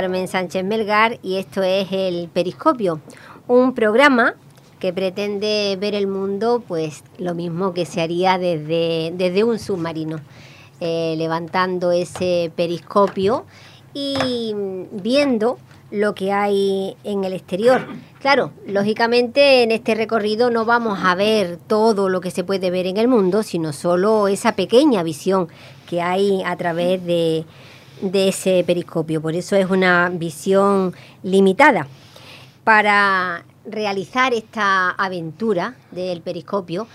Carmen Sánchez Melgar y esto es el Periscopio, un programa que pretende ver el mundo pues lo mismo que se haría desde, desde un submarino, eh, levantando ese periscopio y viendo lo que hay en el exterior. Claro, lógicamente en este recorrido no vamos a ver todo lo que se puede ver en el mundo, sino solo esa pequeña visión que hay a través de, de ese periscopio. Por eso es una visión limitada. Para realizar esta aventura del periscopio,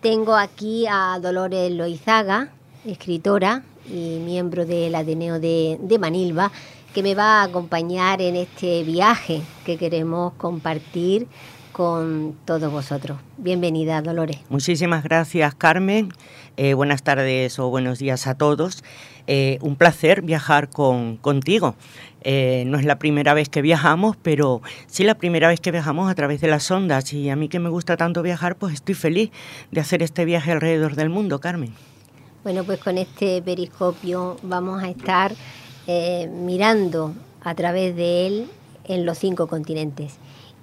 tengo aquí a Dolores Loizaga, escritora y miembro del Ateneo de, de Manilva, que me va a acompañar en este viaje que queremos compartir con todos vosotros. Bienvenida, Dolores. Muchísimas gracias, Carmen. Eh, buenas tardes o buenos días a todos. Eh, un placer viajar con, contigo. Eh, no es la primera vez que viajamos, pero sí la primera vez que viajamos a través de las ondas. Y a mí que me gusta tanto viajar, pues estoy feliz de hacer este viaje alrededor del mundo, Carmen. Bueno, pues con este periscopio vamos a estar mirando a través de él en los cinco continentes.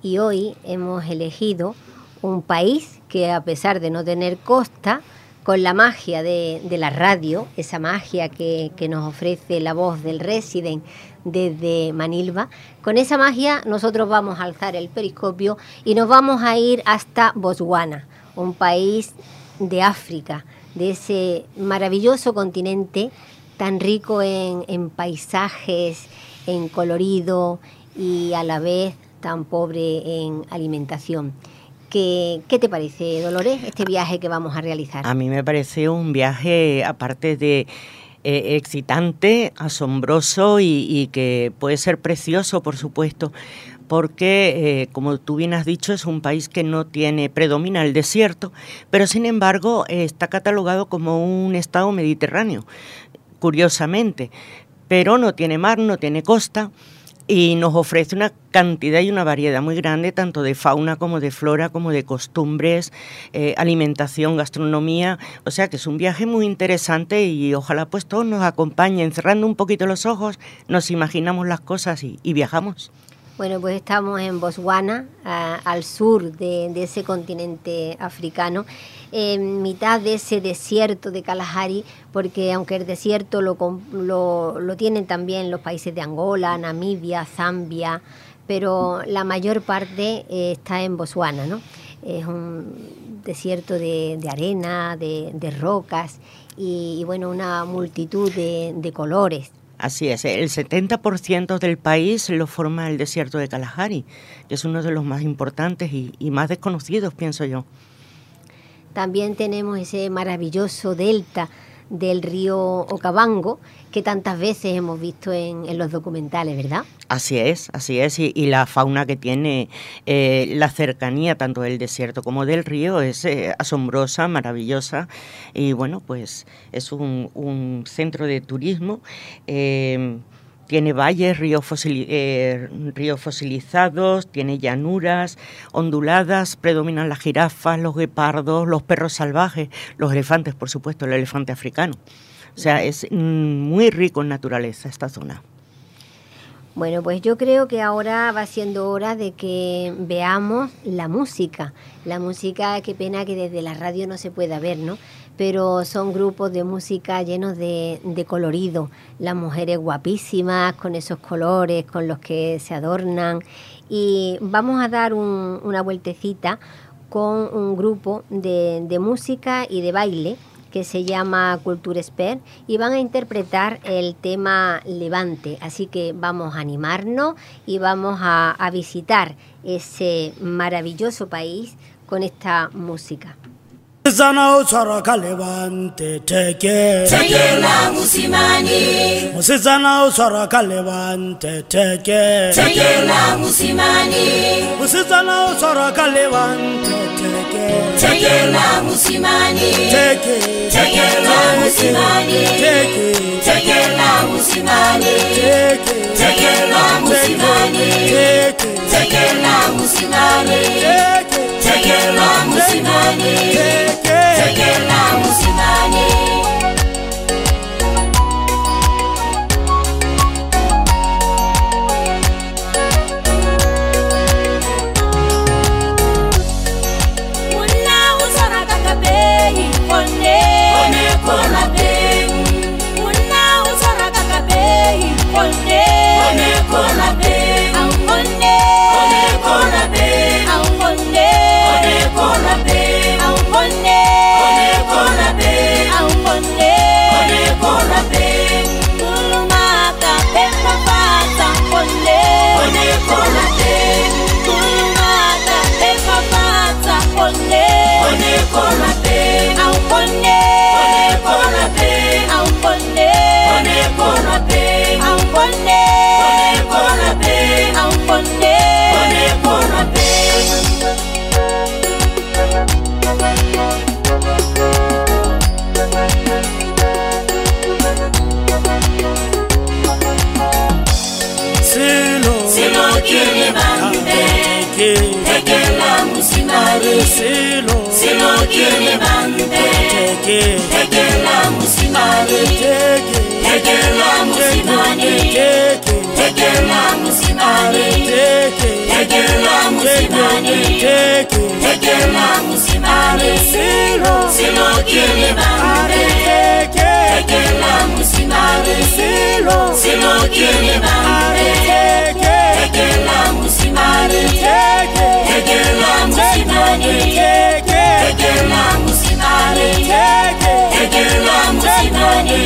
Y hoy hemos elegido un país que a pesar de no tener costa, con la magia de, la radio, esa magia que, nos ofrece la voz del resident desde Manilva, con esa magia nosotros vamos a alzar el periscopio y nos vamos a ir hasta Botswana, un país de África, de ese maravilloso continente tan rico en, en paisajes, en colorido y a la vez tan pobre en alimentación. ¿Qué, te parece, Dolores, este viaje que vamos a realizar? A mí me parece un viaje, aparte de eh, excitante, asombroso y, que puede ser precioso, por supuesto, porque, eh, como tú bien has dicho, es un país que no tiene, predomina el desierto, pero sin embargo está catalogado como un estado mediterráneo, curiosamente, pero no tiene mar, no tiene costa y nos ofrece una cantidad y una variedad muy grande tanto de fauna como de flora, como de costumbres, eh, alimentación, gastronomía, o sea que es un viaje muy interesante y ojalá pues todos nos acompañen, cerrando un poquito los ojos, nos imaginamos las cosas y viajamos. Bueno, pues estamos en Botswana, al sur de, ese continente africano, en mitad de ese desierto de Kalahari, porque aunque el desierto lo, lo, tienen también los países de Angola, Namibia, Zambia, pero la mayor parte eh, está en Botswana, ¿no? Es un desierto de, arena, de, rocas y, bueno, una multitud de colores. Así es, el 70% del país lo forma el desierto de Kalahari, que es uno de los más importantes y, más desconocidos, pienso yo. También tenemos ese maravilloso delta del río Okavango que tantas veces hemos visto en, los documentales, ¿verdad? Así es, así es, y, la fauna que tiene eh, la cercanía tanto del desierto como del río es eh, asombrosa, maravillosa, y bueno, pues es un, centro de turismo. Eh, tiene valles, ríos, ríos, fosilizados, tiene llanuras onduladas, predominan las jirafas, los guepardos, los perros salvajes, los elefantes, por supuesto, el elefante africano. O sea, es muy rico en naturaleza esta zona. Bueno, pues yo creo que ahora va siendo hora de que veamos la música. La música, qué pena que desde la radio no se pueda ver, ¿no? Pero son grupos de música llenos de, colorido. Las mujeres guapísimas, con esos colores, con los que se adornan. Y vamos a dar una vueltecita con un grupo de, de música y de baile que se llama Cultura Expert y van a interpretar el tema Levante. Así que vamos a animarnos y vamos a visitar ese maravilloso país con esta música. mosetsana o tshwarwa ka lebante thekela mosetsana o tshwarwa ka lebante thekela mosetsana o tshwarwa ka lebante thekela tegela musimani. Tegela musimani. por tekela musimani, teke tekela musimani, teke tekela musimani, teke tekela musimani, teke tekela musimani, silo silo teke tekela musimani, silo silo que levante, teke tekela musimani, teke tekela musimani, money.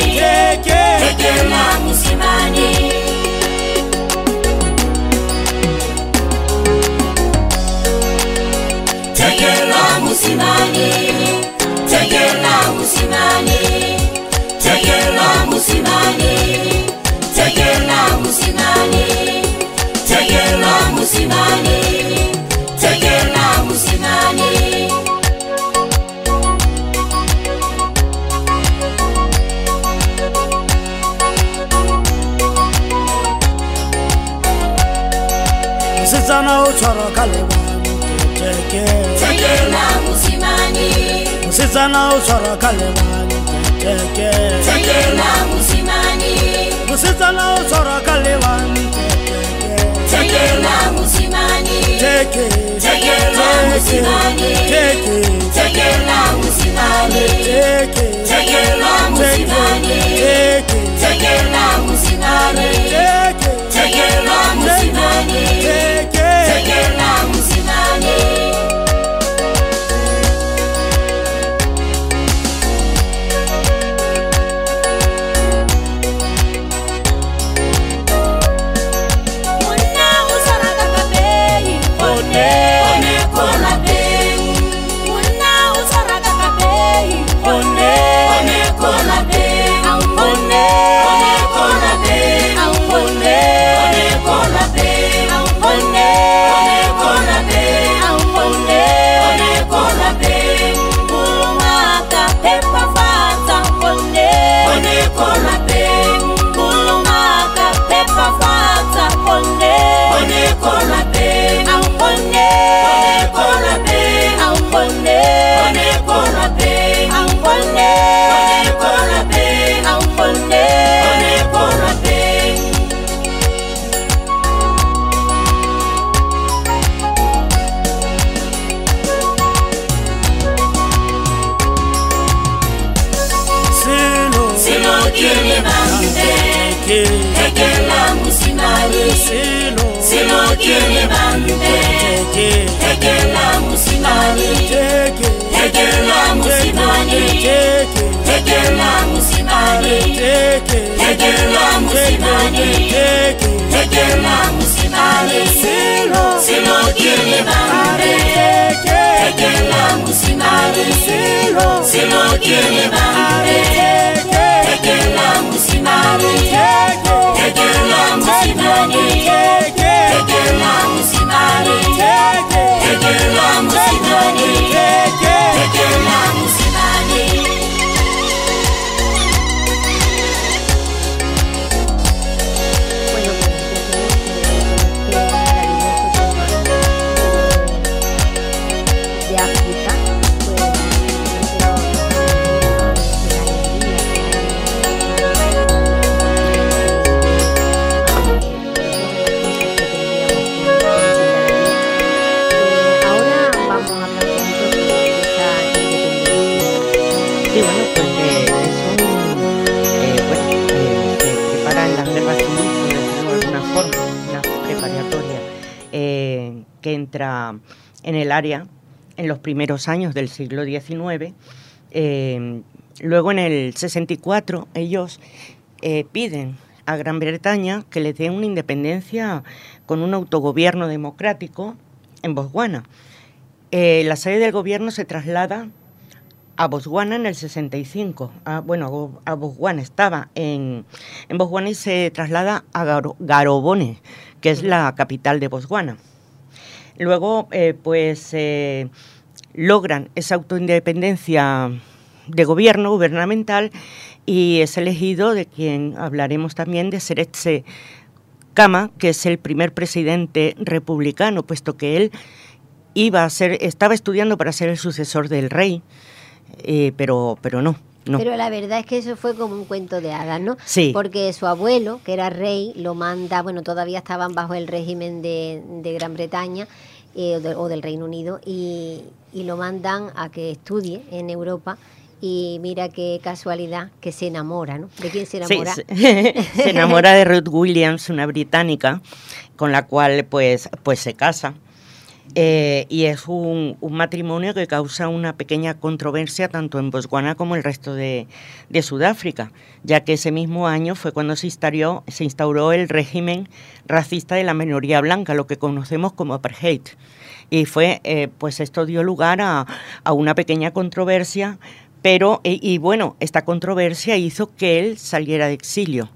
wakale wangu teteke tekela musimani. Musizana uswara kale wangu teteke tekela musimani. Musizana uswara kale wangu tekela musimani. teke tekela musimani. Teke tekela musimani. Teke tekela musimani. Teke tekela musimani. Teke tekela que entra en el área en los primeros años del siglo XIX. Eh, luego en el 64 ellos eh, piden a Gran Bretaña que les dé una independencia con un autogobierno democrático en Botswana. Eh, la sede del gobierno se traslada a Botswana en el 65. Ah, bueno, a Bo- a Botswana estaba en, en Botswana y se traslada a Garo- Garobone, que es la capital de Botswana. Luego, eh, pues, eh, logran esa autoindependencia de gobierno gubernamental y es elegido de quien hablaremos también de Seretse Kama, que es el primer presidente republicano, puesto que él iba a ser, estaba estudiando para ser el sucesor del rey, eh, pero, pero no, no. Pero la verdad es que eso fue como un cuento de hadas, ¿no? Sí. Porque su abuelo, que era rey, lo manda, bueno, todavía estaban bajo el régimen de, de Gran Bretaña eh, o, de- o del Reino Unido, y, y lo mandan a que estudie en Europa. Y mira qué casualidad que se enamora, ¿no? ¿De quién se Sí, enamora? se, se enamora de Ruth Williams, una británica, con la cual pues, pues se casa. Eh, y es un, matrimonio que causa una pequeña controversia tanto en Botswana como el resto de, Sudáfrica, ya que ese mismo año fue cuando se instauró, se instauró el régimen racista de la minoría blanca, lo que conocemos como apartheid. Y fue, eh, pues esto dio lugar a, una pequeña controversia, pero, y, y bueno, esta controversia hizo que él saliera de exilio.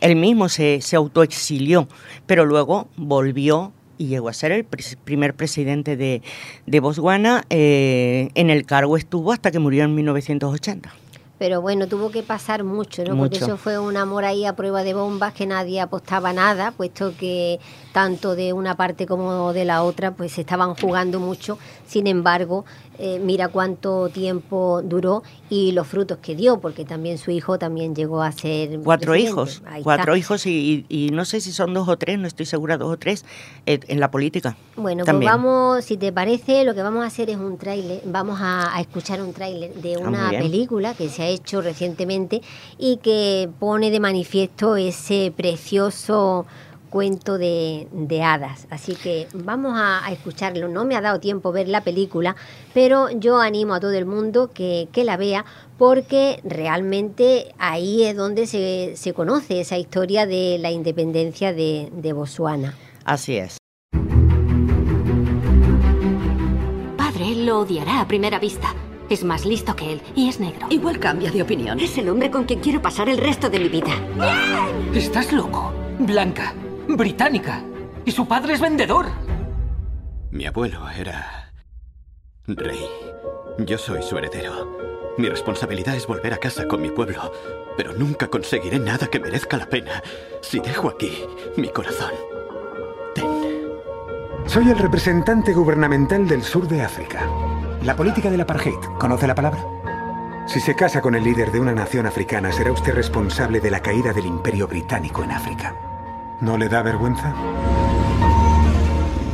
Él mismo se, se autoexilió, pero luego volvió y llegó a ser el primer presidente de, de Botswana. eh, en el cargo estuvo hasta que murió en 1980. Pero bueno, tuvo que pasar mucho, ¿no? Porque eso fue un amor ahí a prueba de bombas que nadie apostaba nada, puesto que tanto de una parte como de la otra pues se estaban jugando mucho. Sin embargo, eh, mira cuánto tiempo duró y los frutos que dio, porque también su hijo también llegó a ser Cuatro presidente. hijos, Ahí cuatro está. hijos y, y- no sé si son dos o tres, no estoy segura, dos o tres, eh, en la política. Bueno, también. pues vamos, si te parece, lo que vamos a hacer es un tráiler, vamos a, a escuchar un tráiler de Ah, una película que se ha hecho recientemente y que pone de manifiesto ese precioso cuento de, de hadas. Así que vamos a, a escucharlo. No me ha dado tiempo ver la película, pero yo animo a todo el mundo que, que la vea porque realmente ahí es donde se, se conoce esa historia de la independencia de, de Botswana. Así es. Padre lo odiará a primera vista. Es más listo que él y es negro. Igual cambia de opinión. Es el hombre con quien quiero pasar el resto de mi vida. Estás loco. Blanca, británica. Y su padre es vendedor. Mi abuelo era rey. Yo soy su heredero. Mi responsabilidad es volver a casa con mi pueblo, pero nunca conseguiré nada que merezca la pena si dejo aquí mi corazón. Soy el representante gubernamental del sur de África. La política del apartheid, ¿conoce la palabra? Si se casa con el líder de una nación africana, será usted responsable de la caída del imperio británico en África. ¿No le da vergüenza?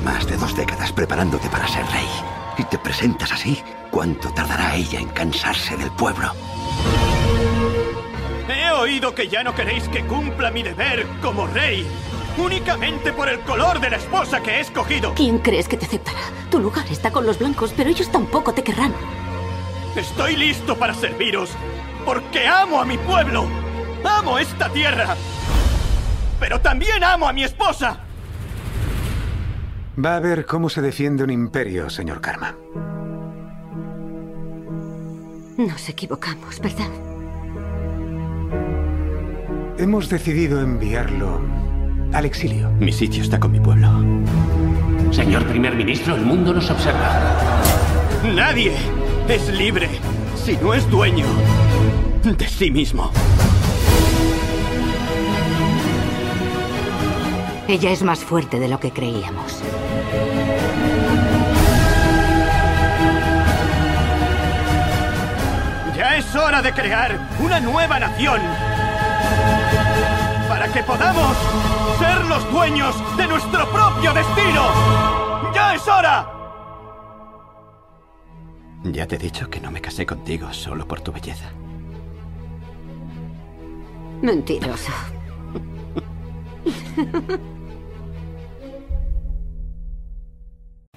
Más de dos décadas preparándote para ser rey. Y te presentas así. ¿Cuánto tardará ella en cansarse del pueblo? He oído que ya no queréis que cumpla mi deber como rey. Únicamente por el color de la esposa que he escogido. ¿Quién crees que te aceptará? Tu lugar está con los blancos, pero ellos tampoco te querrán. Estoy listo para serviros. Porque amo a mi pueblo. Amo esta tierra. Pero también amo a mi esposa. Va a ver cómo se defiende un imperio, señor Karma. Nos equivocamos, ¿verdad? Hemos decidido enviarlo al exilio. Mi sitio está con mi pueblo. Señor primer ministro, el mundo nos observa. Nadie es libre si no es dueño de sí mismo. Ella es más fuerte de lo que creíamos. Ya es hora de crear una nueva nación. Para que podamos ser los dueños de nuestro propio destino. ¡Ya es hora! Ya te he dicho que no me casé contigo solo por tu belleza. Mentiroso.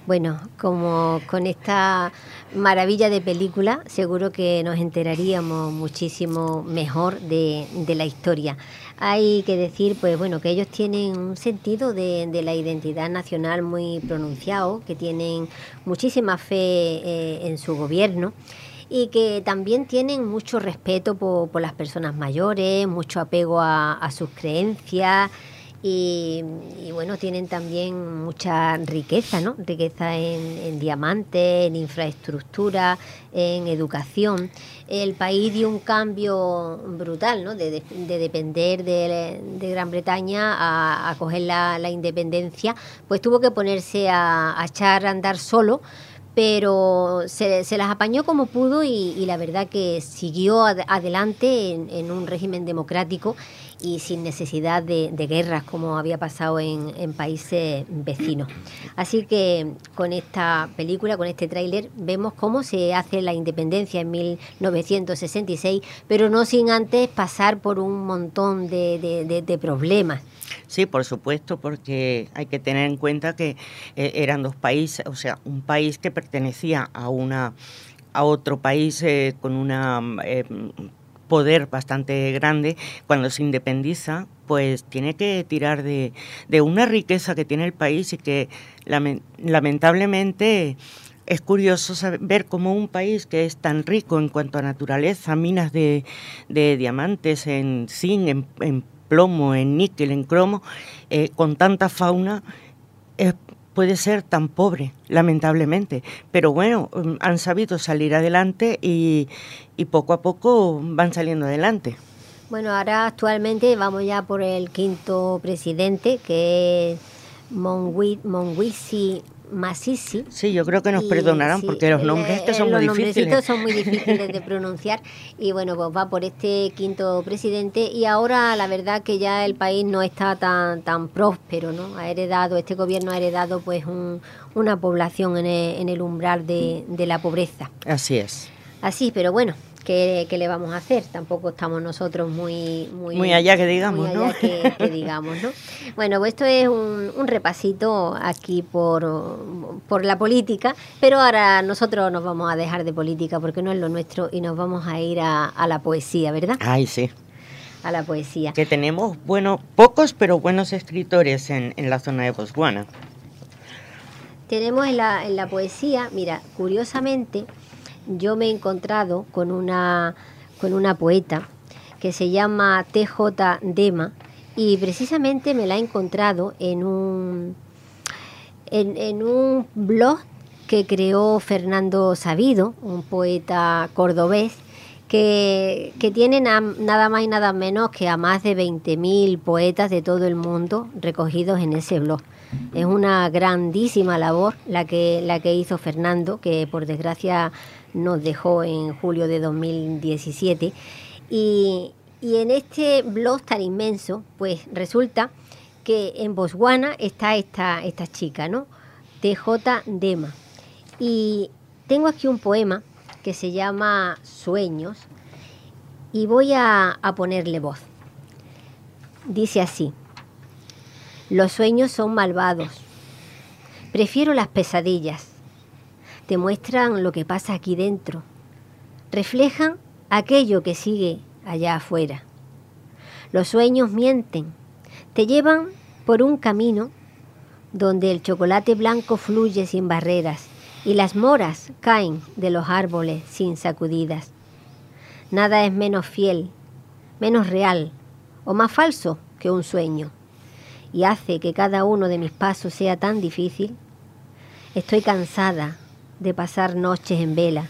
Bueno, como con esta maravilla de película, seguro que nos enteraríamos muchísimo mejor de, la historia. Hay que decir, pues bueno, que ellos tienen un sentido de, la identidad nacional muy pronunciado, que tienen muchísima fe eh, en su gobierno y que también tienen mucho respeto por, por las personas mayores, mucho apego a, a sus creencias Y, y bueno, tienen también mucha riqueza, ¿no? Riqueza en, diamantes, en infraestructura, en educación. El país dio un cambio brutal, ¿no? De, de- de depender de, de Gran Bretaña a, a coger la, la independencia, pues tuvo que ponerse a, a echar a andar solo pero se, se las apañó como pudo y, la verdad que siguió ad- adelante en un régimen democrático y sin necesidad de, guerras como había pasado en, en países vecinos. Así que con esta película, con este tráiler, vemos cómo se hace la independencia en 1966, pero no sin antes pasar por un montón de problemas. Sí, por supuesto, porque hay que tener en cuenta que eh, eran dos países, o sea, un país que pertenecía a una a otro país eh, con una eh, poder bastante grande, cuando se independiza, pues tiene que tirar de, de una riqueza que tiene el país y que lamen- lamentablemente es curioso saber- ver cómo un país que es tan rico en cuanto a naturaleza, minas de, de diamantes, en zinc, en, en plomo, en níquel, en cromo, eh, con tanta fauna, eh, puede ser tan pobre, lamentablemente. Pero bueno, mm, han sabido salir adelante y, y poco a poco van saliendo adelante. Bueno, ahora actualmente vamos ya por el quinto presidente, que es Monwi- Monwisi Masisi. Sí, yo creo que nos Y, perdonarán sí, porque los nombres eh, son los muy difíciles. nombrecitos son muy difíciles de pronunciar y bueno, pues va por este quinto presidente y ahora la verdad que ya el país no está tan tan próspero, ¿no? Ha heredado, este gobierno ha heredado pues un- una población en el, en el umbral de, de la pobreza. Así es. Así, pero bueno, ¿qué, qué le vamos a hacer? Tampoco estamos nosotros muy... Muy, Muy allá que digamos, muy allá ¿no? que, que digamos, ¿no? Bueno, pues esto es un, un repasito aquí por, por la política, pero ahora nosotros nos vamos a dejar de política porque no es lo nuestro y nos vamos a ir a, a la poesía, ¿verdad? Ay, sí. A la poesía. Que tenemos, bueno, pocos pero buenos escritores en, en la zona de Botswana. Tenemos en la, en la poesía, mira, curiosamente, yo me he encontrado con una, con una poeta que se llama TJ Dema y precisamente me la he encontrado en un, en, un blog que creó Fernando Sabido, un poeta cordobés, que, que tiene na- nada más y nada menos que a más de 20.000 poetas de todo el mundo recogidos en ese blog. Es una grandísima labor la que, la que hizo Fernando, que por desgracia nos dejó en julio de 2017. Y, y en este blog tan inmenso, pues resulta que en Botswana está esta, esta chica, ¿no? TJ Dema. Y tengo aquí un poema que se llama Sueños y voy a, a ponerle voz. Dice así, los sueños son malvados, prefiero las pesadillas, te muestran lo que pasa aquí dentro, reflejan aquello que sigue allá afuera. Los sueños mienten, te llevan por un camino donde el chocolate blanco fluye sin barreras y las moras caen de los árboles sin sacudidas. Nada es menos fiel, menos real o más falso que un sueño y hace que cada uno de mis pasos sea tan difícil. Estoy cansada de pasar noches en vela,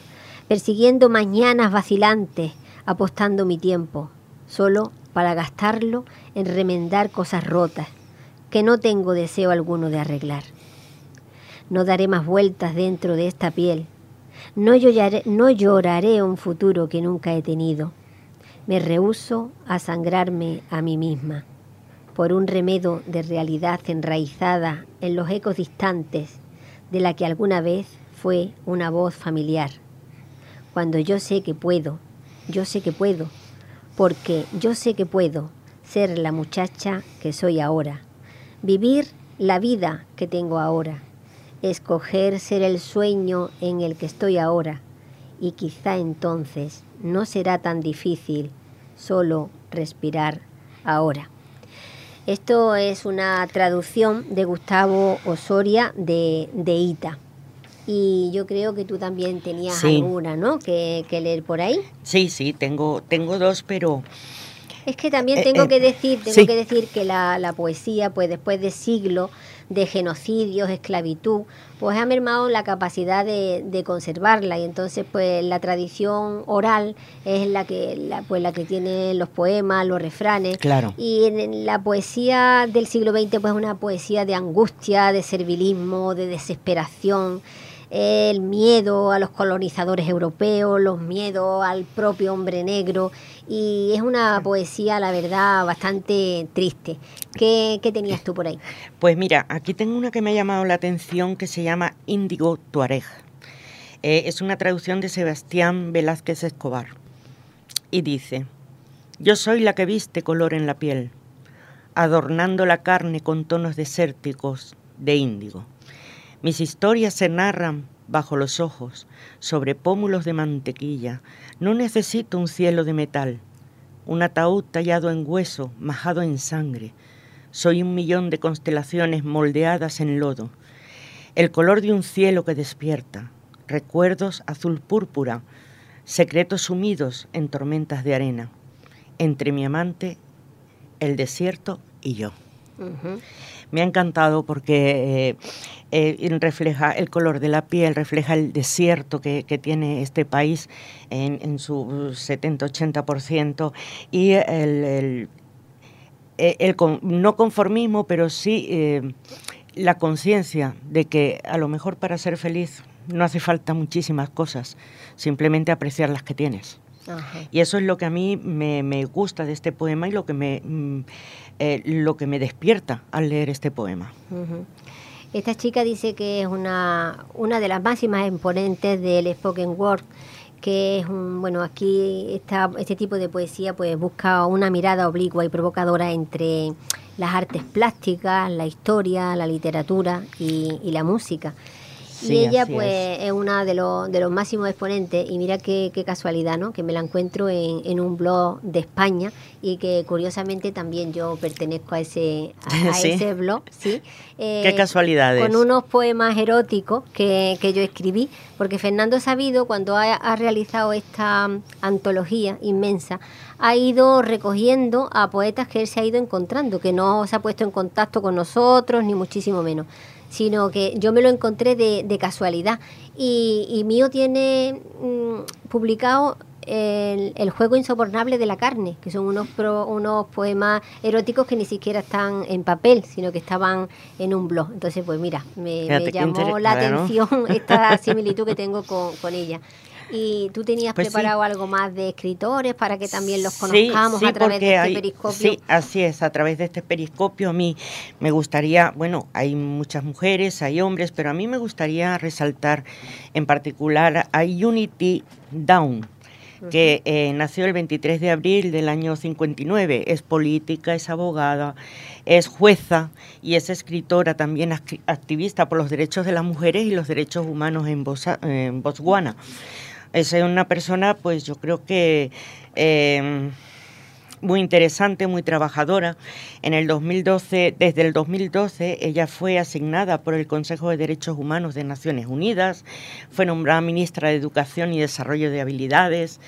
persiguiendo mañanas vacilantes, apostando mi tiempo, solo para gastarlo en remendar cosas rotas que no tengo deseo alguno de arreglar. No daré más vueltas dentro de esta piel. No lloraré, no lloraré un futuro que nunca he tenido. Me rehúso a sangrarme a mí misma por un remedo de realidad enraizada en los ecos distantes de la que alguna vez fue una voz familiar. Cuando yo sé que puedo, yo sé que puedo, porque yo sé que puedo ser la muchacha que soy ahora, vivir la vida que tengo ahora, escoger ser el sueño en el que estoy ahora, y quizá entonces no será tan difícil solo respirar ahora. Esto es una traducción de Gustavo Osoria de, de Ita. Y yo creo que tú también tenías Sí. alguna, ¿no? Que, que leer por ahí. Sí, sí, tengo, tengo dos, pero Es que también Eh, tengo eh, que decir, tengo sí. que decir que la, la poesía, pues después de siglos de genocidios, esclavitud, pues ha mermado la capacidad de, de conservarla y entonces pues la tradición oral es la que la, pues la que tiene los poemas, los refranes Claro. y en- en la poesía del siglo XX pues es una poesía de angustia, de servilismo, de desesperación, el miedo a los colonizadores europeos, los miedos al propio hombre negro y es una poesía, la verdad, bastante triste. ¿Qué, qué tenías tú por ahí? Pues mira, aquí tengo una que me ha llamado la atención que se llama Índigo Tuareg. Eh, es una traducción de Sebastián Velázquez Escobar. Y dice, yo soy la que viste color en la piel, adornando la carne con tonos desérticos de índigo. Mis historias se narran bajo los ojos, sobre pómulos de mantequilla. No necesito un cielo de metal, un ataúd tallado en hueso, majado en sangre. Soy un millón de constelaciones moldeadas en lodo. El color de un cielo que despierta, recuerdos azul púrpura, secretos sumidos en tormentas de arena. Entre mi amante, el desierto y yo. Me ha encantado porque eh, eh, refleja el color de la piel, refleja el desierto que, que tiene este país en, en su 70-80% y el, el- eh, el no conformismo, pero sí eh, la conciencia de que a lo mejor para ser feliz no hace falta muchísimas cosas, simplemente apreciar las que tienes. Y eso es lo que a mí me, me gusta de este poema y lo que me, mm, eh, lo que me despierta al leer este poema. Esta chica dice que es una, una de las máximas exponentes del spoken word, que es un, bueno, aquí esta, este tipo de poesía pues busca una mirada oblicua y provocadora entre las artes plásticas, la historia, la literatura y la música. Sí, y ella pues es. es, una de los, de los máximos exponentes y mira qué, qué casualidad, ¿no? Que me la encuentro en, en un blog de España y que curiosamente también yo pertenezco a ese, a, a Sí. ese blog, ¿sí? Eh, Qué casualidades. Con unos poemas eróticos que, que yo escribí, porque Fernando Sabido cuando ha, ha realizado esta antología inmensa, ha ido recogiendo a poetas que él se ha ido encontrando, que no se ha puesto en contacto con nosotros, ni muchísimo menos sino que yo me lo encontré de, de casualidad. Y, y mío tiene mm, publicado el, el juego insobornable de la carne, que son unos, pro- unos poemas eróticos que ni siquiera están en papel, sino que estaban en un blog. Entonces, pues mira, me, llamó la atención esta similitud que tengo con, con ella. ¿Y tú tenías Pues sí. preparado algo más de escritores para que también los conozcamos sí, a través de este hay- periscopio? Sí, así es, a través de este periscopio a mí me gustaría, bueno, hay muchas mujeres, hay hombres, pero a mí me gustaría resaltar en particular a Unity Down, que eh, nació el 23 de abril del año 59. Es política, es abogada, es jueza y es escritora, también acti- activista por los derechos de las mujeres y los derechos humanos en, Bosa- en Botswana. Es una persona, pues yo creo que eh, muy interesante, muy trabajadora. En el 2012, desde el 2012, ella fue asignada por el Consejo de Derechos Humanos de Naciones Unidas, fue nombrada ministra de Educación y Desarrollo de Habilidades,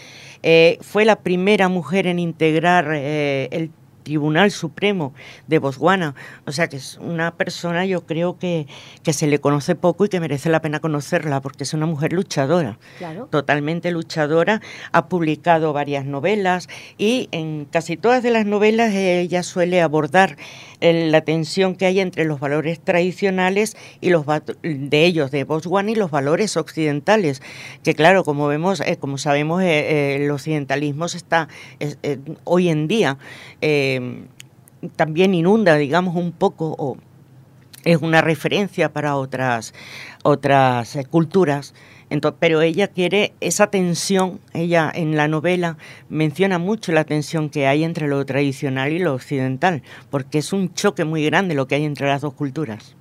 eh, fue la primera mujer en integrar eh, el Tribunal Supremo de Botswana. O sea que es una persona, yo creo que, que se le conoce poco y que merece la pena conocerla, porque es una mujer luchadora Claro. totalmente luchadora, ha publicado varias novelas y en casi todas de las novelas ella suele abordar eh, la tensión que hay entre los valores tradicionales y los de ellos de Botswana y los valores occidentales, que claro, como vemos, eh, como sabemos, eh, eh, el occidentalismo se está es- hoy en día eh, también inunda, digamos, un poco o es una referencia para otras otras eh, culturas. Ento- pero ella quiere esa tensión, ella en la novela menciona mucho la tensión que hay entre lo tradicional y lo occidental, porque es un choque muy grande lo que hay entre las dos culturas.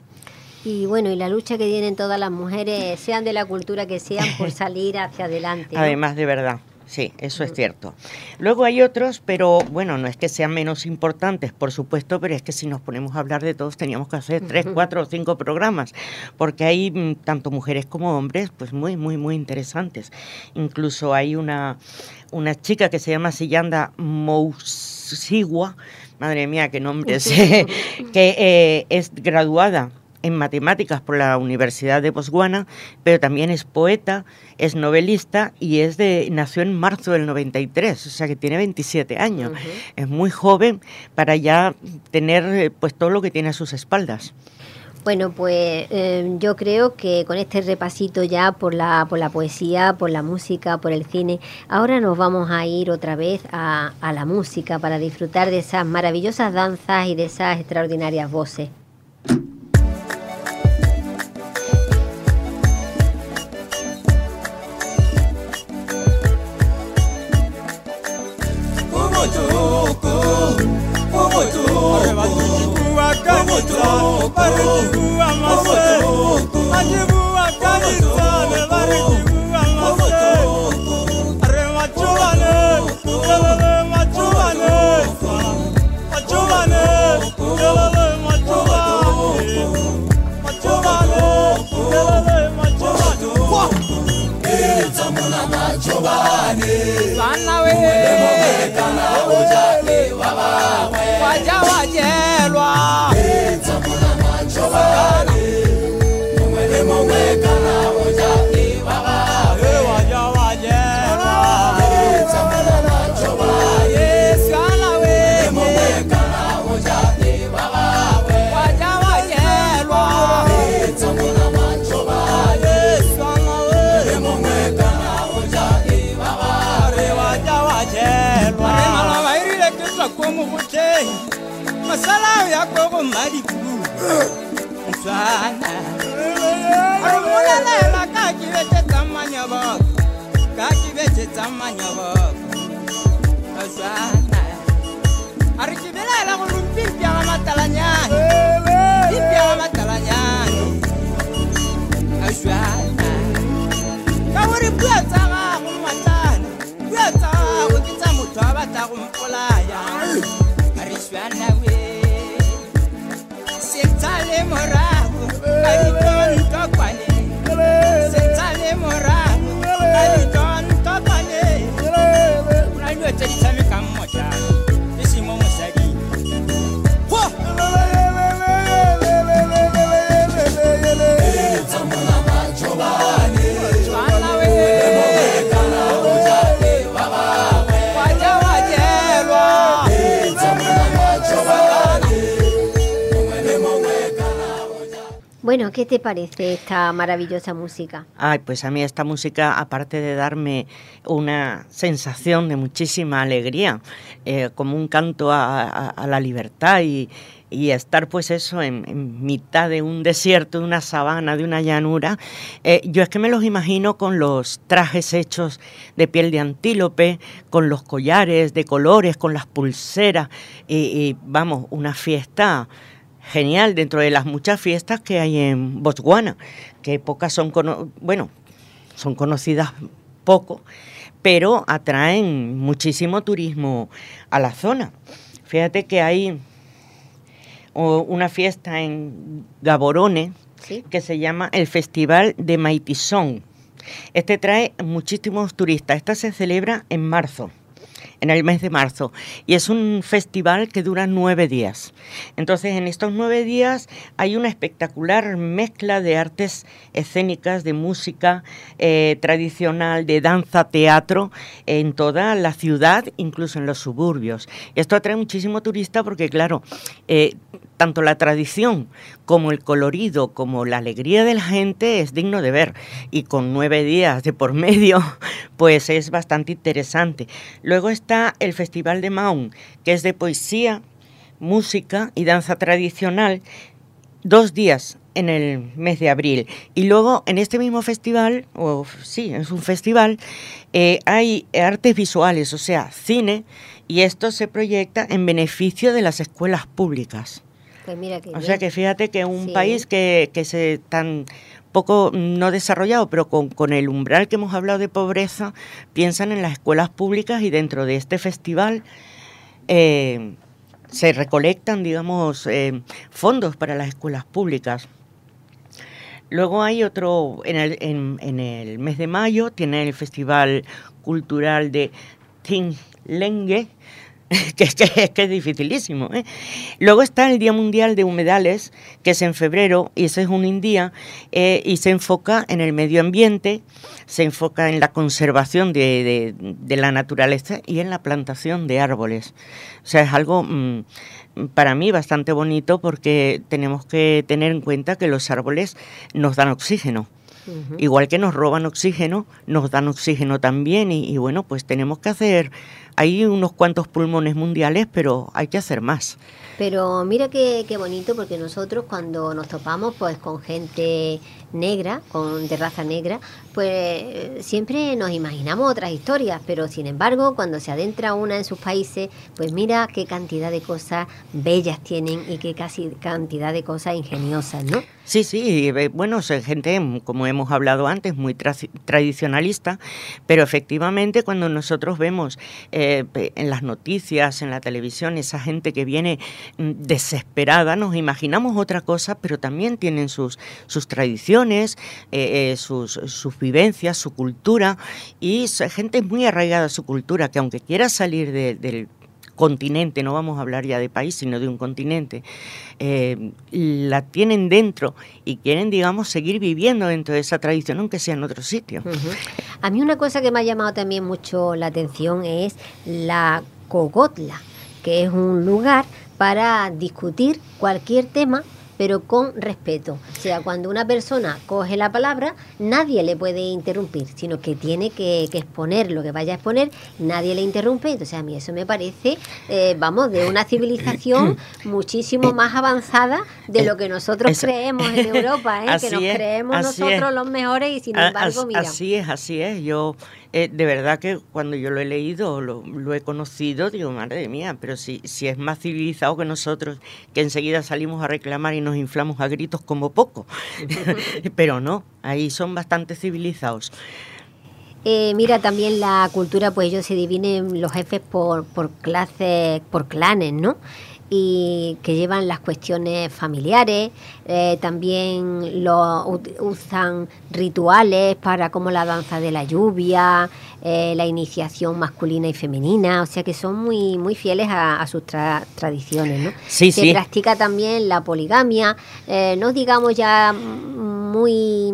Y bueno, y la lucha que tienen todas las mujeres, sean de la cultura que sean, por salir hacia adelante. ¿no? Además, de verdad, sí, eso es cierto. Luego hay otros, pero bueno, no es que sean menos importantes, por supuesto, pero es que si nos ponemos a hablar de todos teníamos que hacer tres, cuatro o cinco programas, porque hay mm, tanto mujeres como hombres, pues muy, muy, muy interesantes. Incluso hay una, una chica que se llama Sillanda Mousigua, madre mía, qué nombre sé, que eh, es graduada en matemáticas por la Universidad de Botswana, pero también es poeta, es novelista y es de nació en marzo del 93, o sea que tiene 27 años. Es muy joven para ya tener eh, pues todo lo que tiene a sus espaldas. Bueno, pues eh, yo creo que con este repasito ya por la, por la poesía, por la música, por el cine, ahora nos vamos a ir otra vez a, a la música para disfrutar de esas maravillosas danzas y de esas extraordinarias voces. Omoto bariki wu amase ajibu akari sale bariki wu amase aremacho ale. sobane vana weekana ujale wa vamwe waja wajelwa. Etsamulamajobane ya koko madiku mswana amulelela kakibecetsa manyoboko kakibecetsa manyoboko mswana ari kibelela go lumpimpiaga matalanyane impiaga matalanyane mswana ka gore pua tsa gago matlana pua tsa gago ke tsa motho a batla go mpolaya. Bueno, ¿qué te parece esta maravillosa música? Ay, pues a mí esta música, aparte de darme una sensación de muchísima alegría, eh, como un canto a, la libertad y, estar pues eso en, mitad de un desierto, de una sabana, de una llanura, eh, yo es que me los imagino con los trajes hechos de piel de antílope, con los collares de colores, con las pulseras y, vamos, una fiesta genial dentro de las muchas fiestas que hay en Botswana, que pocas son, cono- bueno, son conocidas poco, pero atraen muchísimo turismo a la zona. Fíjate que hay una fiesta en Gaborone que se llama el Festival de Maitisón. Este trae muchísimos turistas. Esta se celebra en marzo, en el mes de marzo, y es un festival que dura nueve días. Entonces, en estos nueve días hay una espectacular mezcla de artes escénicas, de música eh, tradicional, de danza, teatro, en toda la ciudad, incluso en los suburbios. Esto atrae muchísimo turista porque, claro, eh, tanto la tradición como el colorido, como la alegría de la gente es digno de ver. Y con nueve días de por medio, pues es bastante interesante. Luego está el Festival de Maun, que es de poesía, música y danza tradicional, dos días en el mes de abril. Y luego en este mismo festival, o sí, es un festival, eh, hay artes visuales, o sea, cine, y esto se proyecta en beneficio de las escuelas públicas. Pues mira que O sea que fíjate que un Sí. país que, que se tan poco no desarrollado, pero con, con el umbral que hemos hablado de pobreza, piensan en las escuelas públicas y dentro de este festival eh, se recolectan, digamos, eh, fondos para las escuelas públicas. Luego hay otro, en el, en, en el mes de mayo, tiene el Festival Cultural de Tinlengue, que, es que, es dificilísimo. ¿eh? Luego está el Día Mundial de Humedales, que es en febrero, y ese es un día, eh, y se enfoca en el medio ambiente, se enfoca en la conservación de, la naturaleza y en la plantación de árboles. O sea, es algo mm, para mí bastante bonito porque tenemos que tener en cuenta que los árboles nos dan oxígeno. Igual que nos roban oxígeno, nos dan oxígeno también y, y bueno, pues tenemos que hacer, hay unos cuantos pulmones mundiales, pero hay que hacer más. Pero mira qué, qué bonito, porque nosotros cuando nos topamos pues con gente negra, con de raza negra, pues siempre nos imaginamos otras historias, pero sin embargo cuando se adentra una en sus países, pues mira qué cantidad de cosas bellas tienen y qué casi cantidad de cosas ingeniosas, ¿no? Sí, sí, eh, bueno, son gente, como hemos hablado antes, muy tra- tradicionalista, pero efectivamente cuando nosotros vemos eh, en las noticias, en la televisión, esa gente que viene mm, desesperada, nos imaginamos otra cosa, pero también tienen sus, sus tradiciones, eh, eh, sus, vivencias, su cultura, y gente muy arraigada a su cultura, que aunque quiera salir de- del continente, no vamos a hablar ya de país, sino de un continente, eh, la tienen dentro y quieren, digamos, seguir viviendo dentro de esa tradición, aunque sea en otro sitio. A mí una cosa que me ha llamado también mucho la atención es la Cogotla, que es un lugar para discutir cualquier tema pero con respeto. O sea, cuando una persona coge la palabra, nadie le puede interrumpir, sino que tiene que, que exponer lo que vaya a exponer, nadie le interrumpe. Entonces a mí eso me parece, eh, vamos, de una civilización muchísimo más avanzada de lo que nosotros Eso- creemos en Europa, ¿eh? que nos es, creemos nosotros es. los mejores y sin embargo, mira. Así es, así es. Yo, eh, de verdad que cuando yo lo he leído, lo, lo he conocido, digo, madre mía, pero si, si es más civilizado que nosotros, que enseguida salimos a reclamar y nos inflamos a gritos como poco. pero no, ahí son bastante civilizados. Eh, mira, también la cultura, pues ellos se dividen los jefes por, por clases, por clanes, ¿no? Y que llevan las cuestiones familiares, eh, también lo, usan rituales para como la danza de la lluvia, eh, la iniciación masculina y femenina, o sea que son muy, muy fieles a, a sus tra- tradiciones, ¿no? Sí, se sí. practica también la poligamia, eh, no digamos ya muy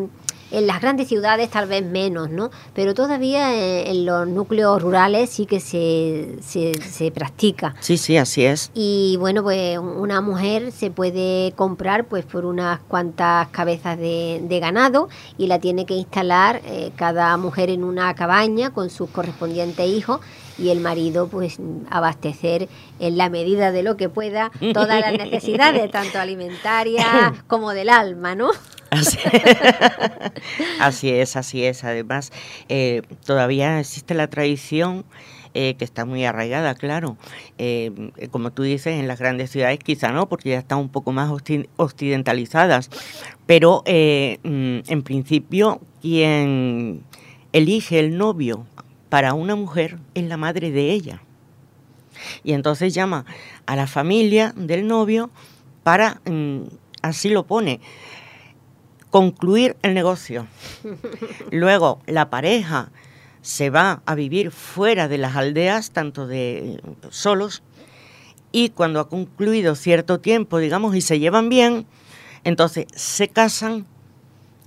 en las grandes ciudades tal vez menos, ¿no? Pero todavía en, en los núcleos rurales sí que se, se, se practica. Sí, sí, así es. Y bueno, pues una mujer se puede comprar pues por unas cuantas cabezas de, de ganado y la tiene que instalar eh, cada mujer en una cabaña con sus correspondientes hijos y el marido pues abastecer en la medida de lo que pueda todas las necesidades, tanto alimentarias como del alma, ¿no? Así, es, así es. Además, eh, todavía existe la tradición eh, que está muy arraigada, claro. Eh, como tú dices, en las grandes ciudades quizá no, porque ya están un poco más occidentalizadas. Pero mm, en principio, quien elige el novio para una mujer es la madre de ella. Y entonces llama a la familia del novio para, mm, así lo pone, concluir el negocio. Luego la pareja se va a vivir fuera de las aldeas, tanto de solos, y cuando ha concluido cierto tiempo, digamos, y se llevan bien, entonces se casan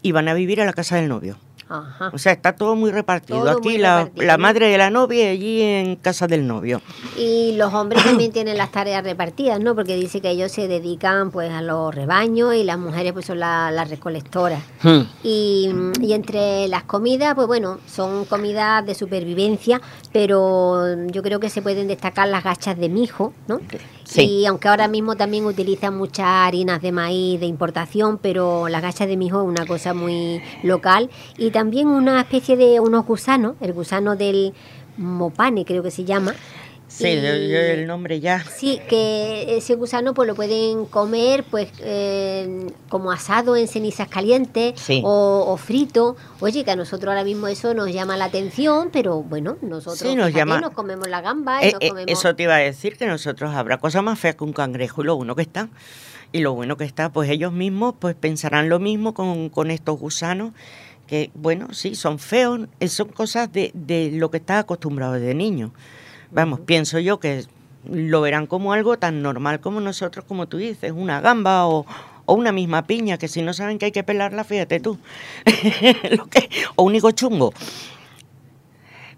y van a vivir a la casa del novio. Ajá. O sea, está todo muy repartido. Todo Aquí muy la, repartido, la madre de la novia y allí en casa del novio. Y los hombres también tienen las tareas repartidas, ¿no? Porque dice que ellos se dedican pues a los rebaños y las mujeres pues son la- las recolectoras. Hmm. Y, y entre las comidas, pues bueno, son comidas de supervivencia, pero yo creo que se pueden destacar las gachas de mijo, ¿no? Sí. Aunque ahora mismo también utilizan muchas harinas de maíz de importación, pero las gachas de mijo es una cosa muy local. Y también una especie de unos gusanos, el gusano del mopane creo que se llama, Sí, yo, yo el nombre ya. Sí, que ese gusano pues lo pueden comer pues eh, como asado en cenizas calientes Sí. o, o frito. Oye, que a nosotros ahora mismo eso nos llama la atención, pero bueno, nosotros Sí, nos fíjate, llama- nos comemos la gamba y Eh, nos eh, comemos... eso te iba a decir que nosotros habrá cosa más fea que un cangrejo y lo bueno que está. Y lo bueno que está, pues ellos mismos pues pensarán lo mismo con, con estos gusanos, que bueno, sí, son feos, eh, son cosas de, de lo que estás acostumbrado de niño. Vamos, pienso yo que lo verán como algo tan normal como nosotros, como tú dices, una gamba o, o una misma piña, que si no saben que hay que pelarla, fíjate tú. Lo que- o un higo chungo.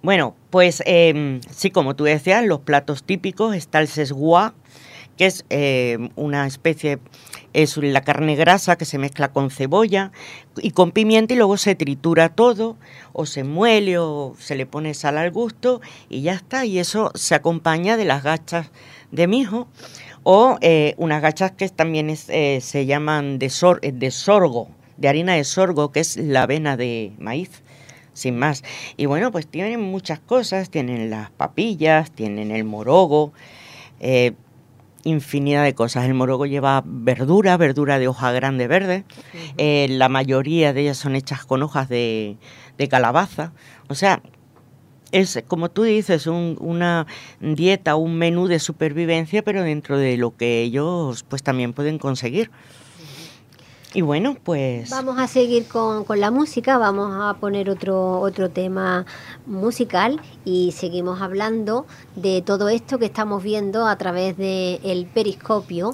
Bueno, pues eh, sí, como tú decías, los platos típicos está el sesguá, que es eh, una especie, es la carne grasa que se mezcla con cebolla y con pimienta y luego se tritura todo, o se muele o se le pone sal al gusto y ya está. Y eso se acompaña de las gachas de mijo o eh, unas gachas que también eh, se llaman de, sor- de sorgo, de harina de sorgo, que es la avena de maíz sin más. Y bueno, pues tienen muchas cosas, tienen las papillas, tienen el morogo, infinidad de cosas. El morogo lleva verdura, verdura de hoja grande verde, eh, la mayoría de ellas son hechas con hojas de, de calabaza, o sea... Es, como tú dices, un- una dieta, un menú de supervivencia, pero dentro de lo que ellos pues también pueden conseguir. Y bueno, pues... Vamos a seguir con, con la música, vamos a poner otro, otro tema musical y seguimos hablando de todo esto que estamos viendo a través del el periscopio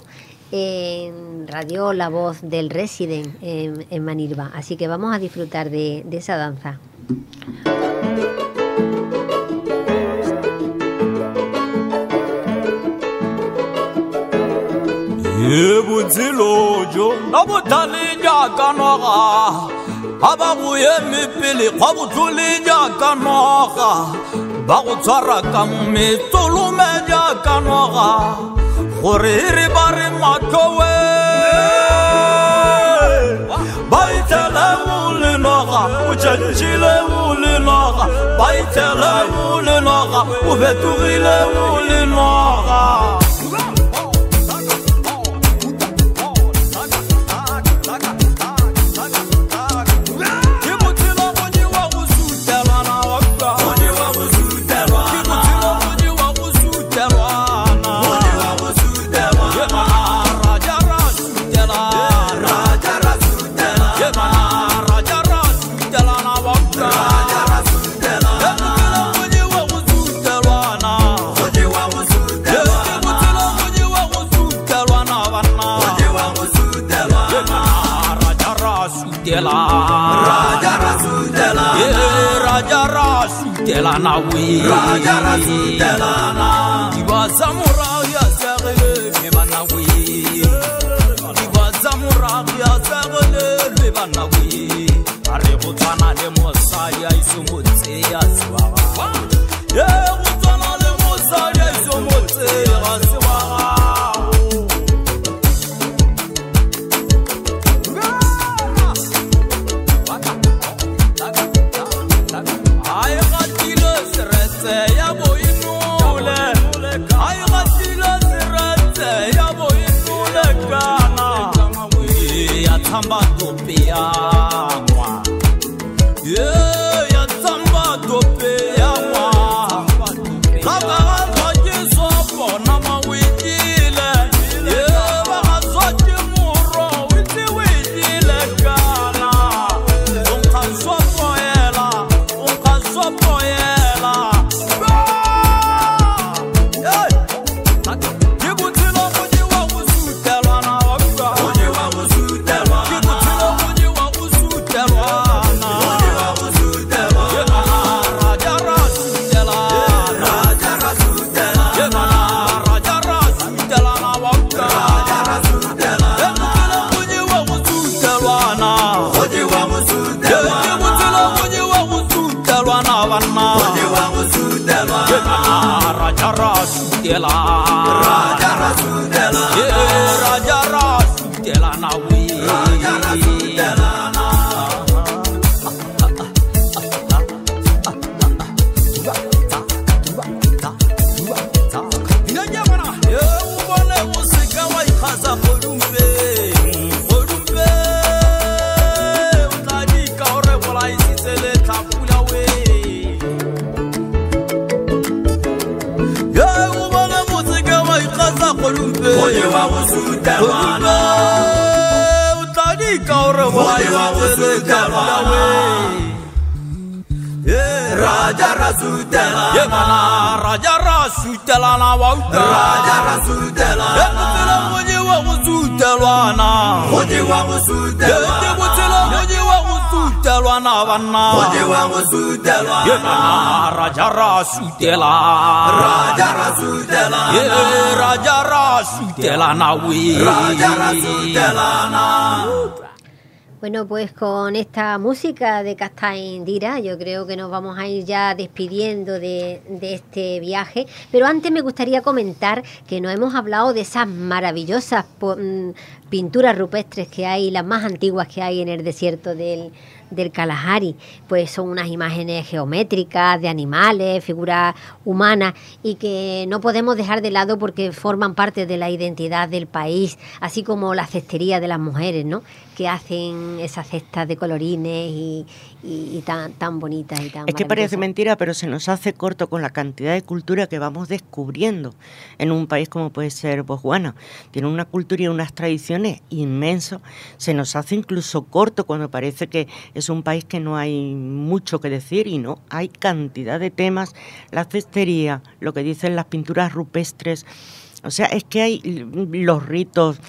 en Radio La Voz del Resident en, en Manilva. Así que vamos a disfrutar de, de esa danza. Ye botsilojo a botlhale jaaka noga a ba go eme pele kgwa botlhole jaaka noga ba go tshwara ka metsolome jaaka noga gore re ba re matlhowe ba itlhele mole noga o tšhentšhile mole noga ba itlhele mole noga o fetogile mole noga na wee dibaza morago ya segelelwe bana wee dibaza morago ya segelelwe bana wee a re go tshwana le mosadi a ise go tseya sebagaa رسولنا يا راجا رسولنا راجا رسولنا يا مثلا ودي وسولنا ودي وسولنا sudelwana vanna. Odewa wosudela yena raja rasudela raja rasudela ye raja rasudela na we raja rasudela na Bueno, pues con esta música de Castaindira yo creo que nos vamos a ir ya despidiendo de, de, este viaje. Pero antes me gustaría comentar que no hemos hablado de esas maravillosas mm, pinturas rupestres que hay, las más antiguas que hay en el desierto del, del Kalahari, pues son unas imágenes geométricas de animales, figuras humanas y que no podemos dejar de lado porque forman parte de la identidad del país, así como la cestería de las mujeres, ¿no? Que hacen esas cestas de colorines y, y, y tan, tan bonitas y tan Es que parece mentira, pero se nos hace corto con la cantidad de cultura que vamos descubriendo en un país como puede ser Botswana. Tiene una cultura y unas tradiciones inmensos. Se nos hace incluso corto cuando parece que es un país que no hay mucho que decir y no, hay cantidad de temas. La cestería, lo que dicen las pinturas rupestres. O sea, es que hay los ritos,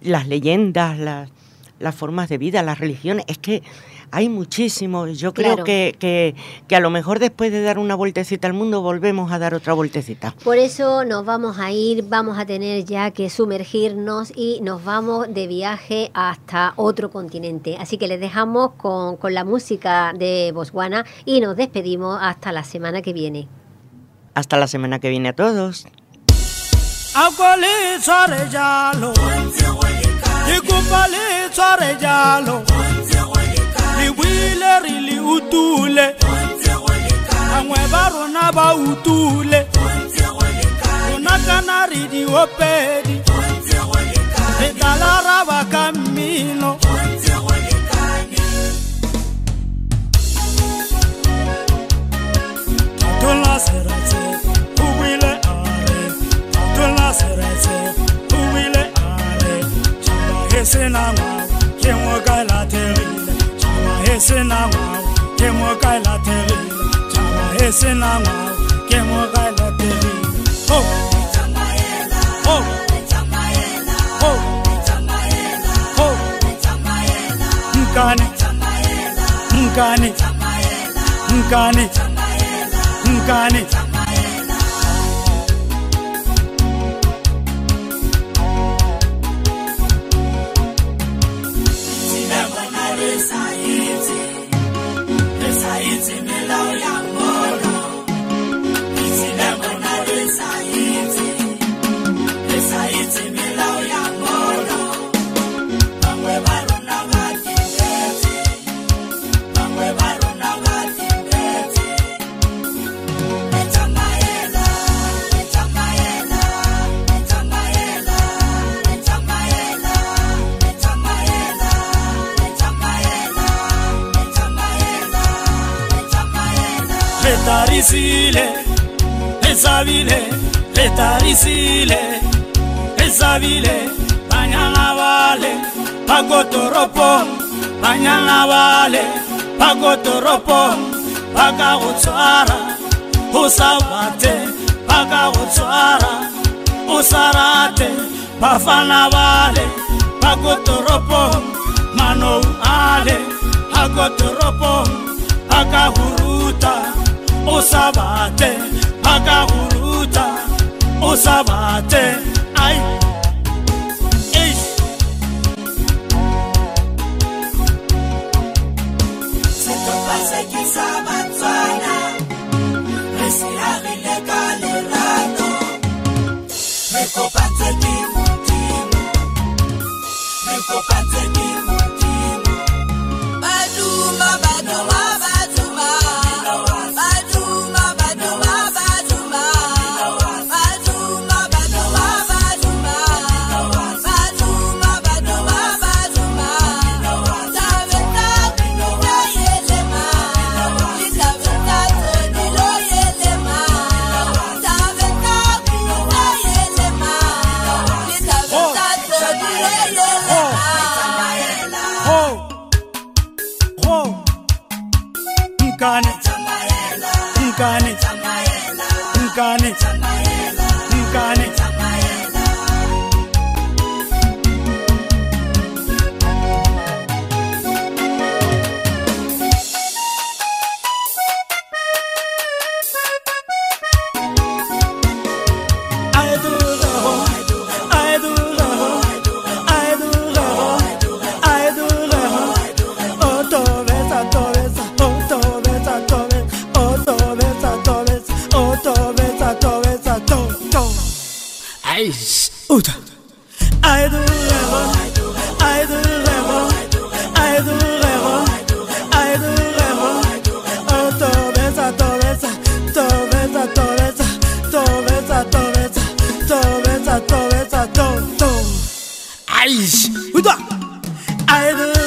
las leyendas, las las formas de vida, las religiones. Es que hay muchísimo. Yo creo Claro. que, que, que a lo mejor después de dar una vueltecita al mundo volvemos a dar otra vueltecita. Por eso nos vamos a ir, vamos a tener ya que sumergirnos y nos vamos de viaje hasta otro continente. Así que les dejamos con, con la música de Botswana y nos despedimos hasta la semana que viene. Hasta la semana que viene a todos. lekupa le tshware jalo. Le buile re le utule. Bangwe ba rona ba utule. Rona kana re diopedi re talaraba ka mmino. Abdullah Seretse, who will I? Abdullah Seretse, who will hesi na ngwa ke mo kai la therile chawa hesi na ngwa ke mo kai la therile chawa hesi na ngwa ke mo la therile ho chambayela ho chambayela ho chambayela ho chambayela mkani chambayela mkani chambayela babile banyana bale pakotoropo banyana bale pakotoropo baka go tshwara o sa bate baka go tshwara o sa rate bafana bale pakotoropo manou ale pakotoropo aka huruta o sa bate aka huruta o sa bate ai. Aïe I don't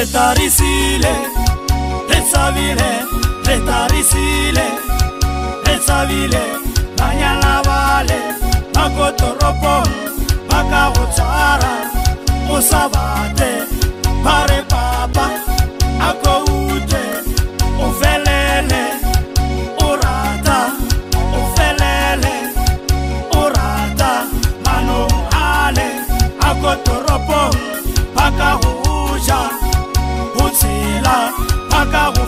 Retarisile Retzabile Retarisile Retzabile Baina la bale. ba ko toropong ba ka go tshwara o sa bate ba re papa a ko ute o felele o rata o felele o rata manong ale a ko toropong ba ka go ja go tshela ba ka go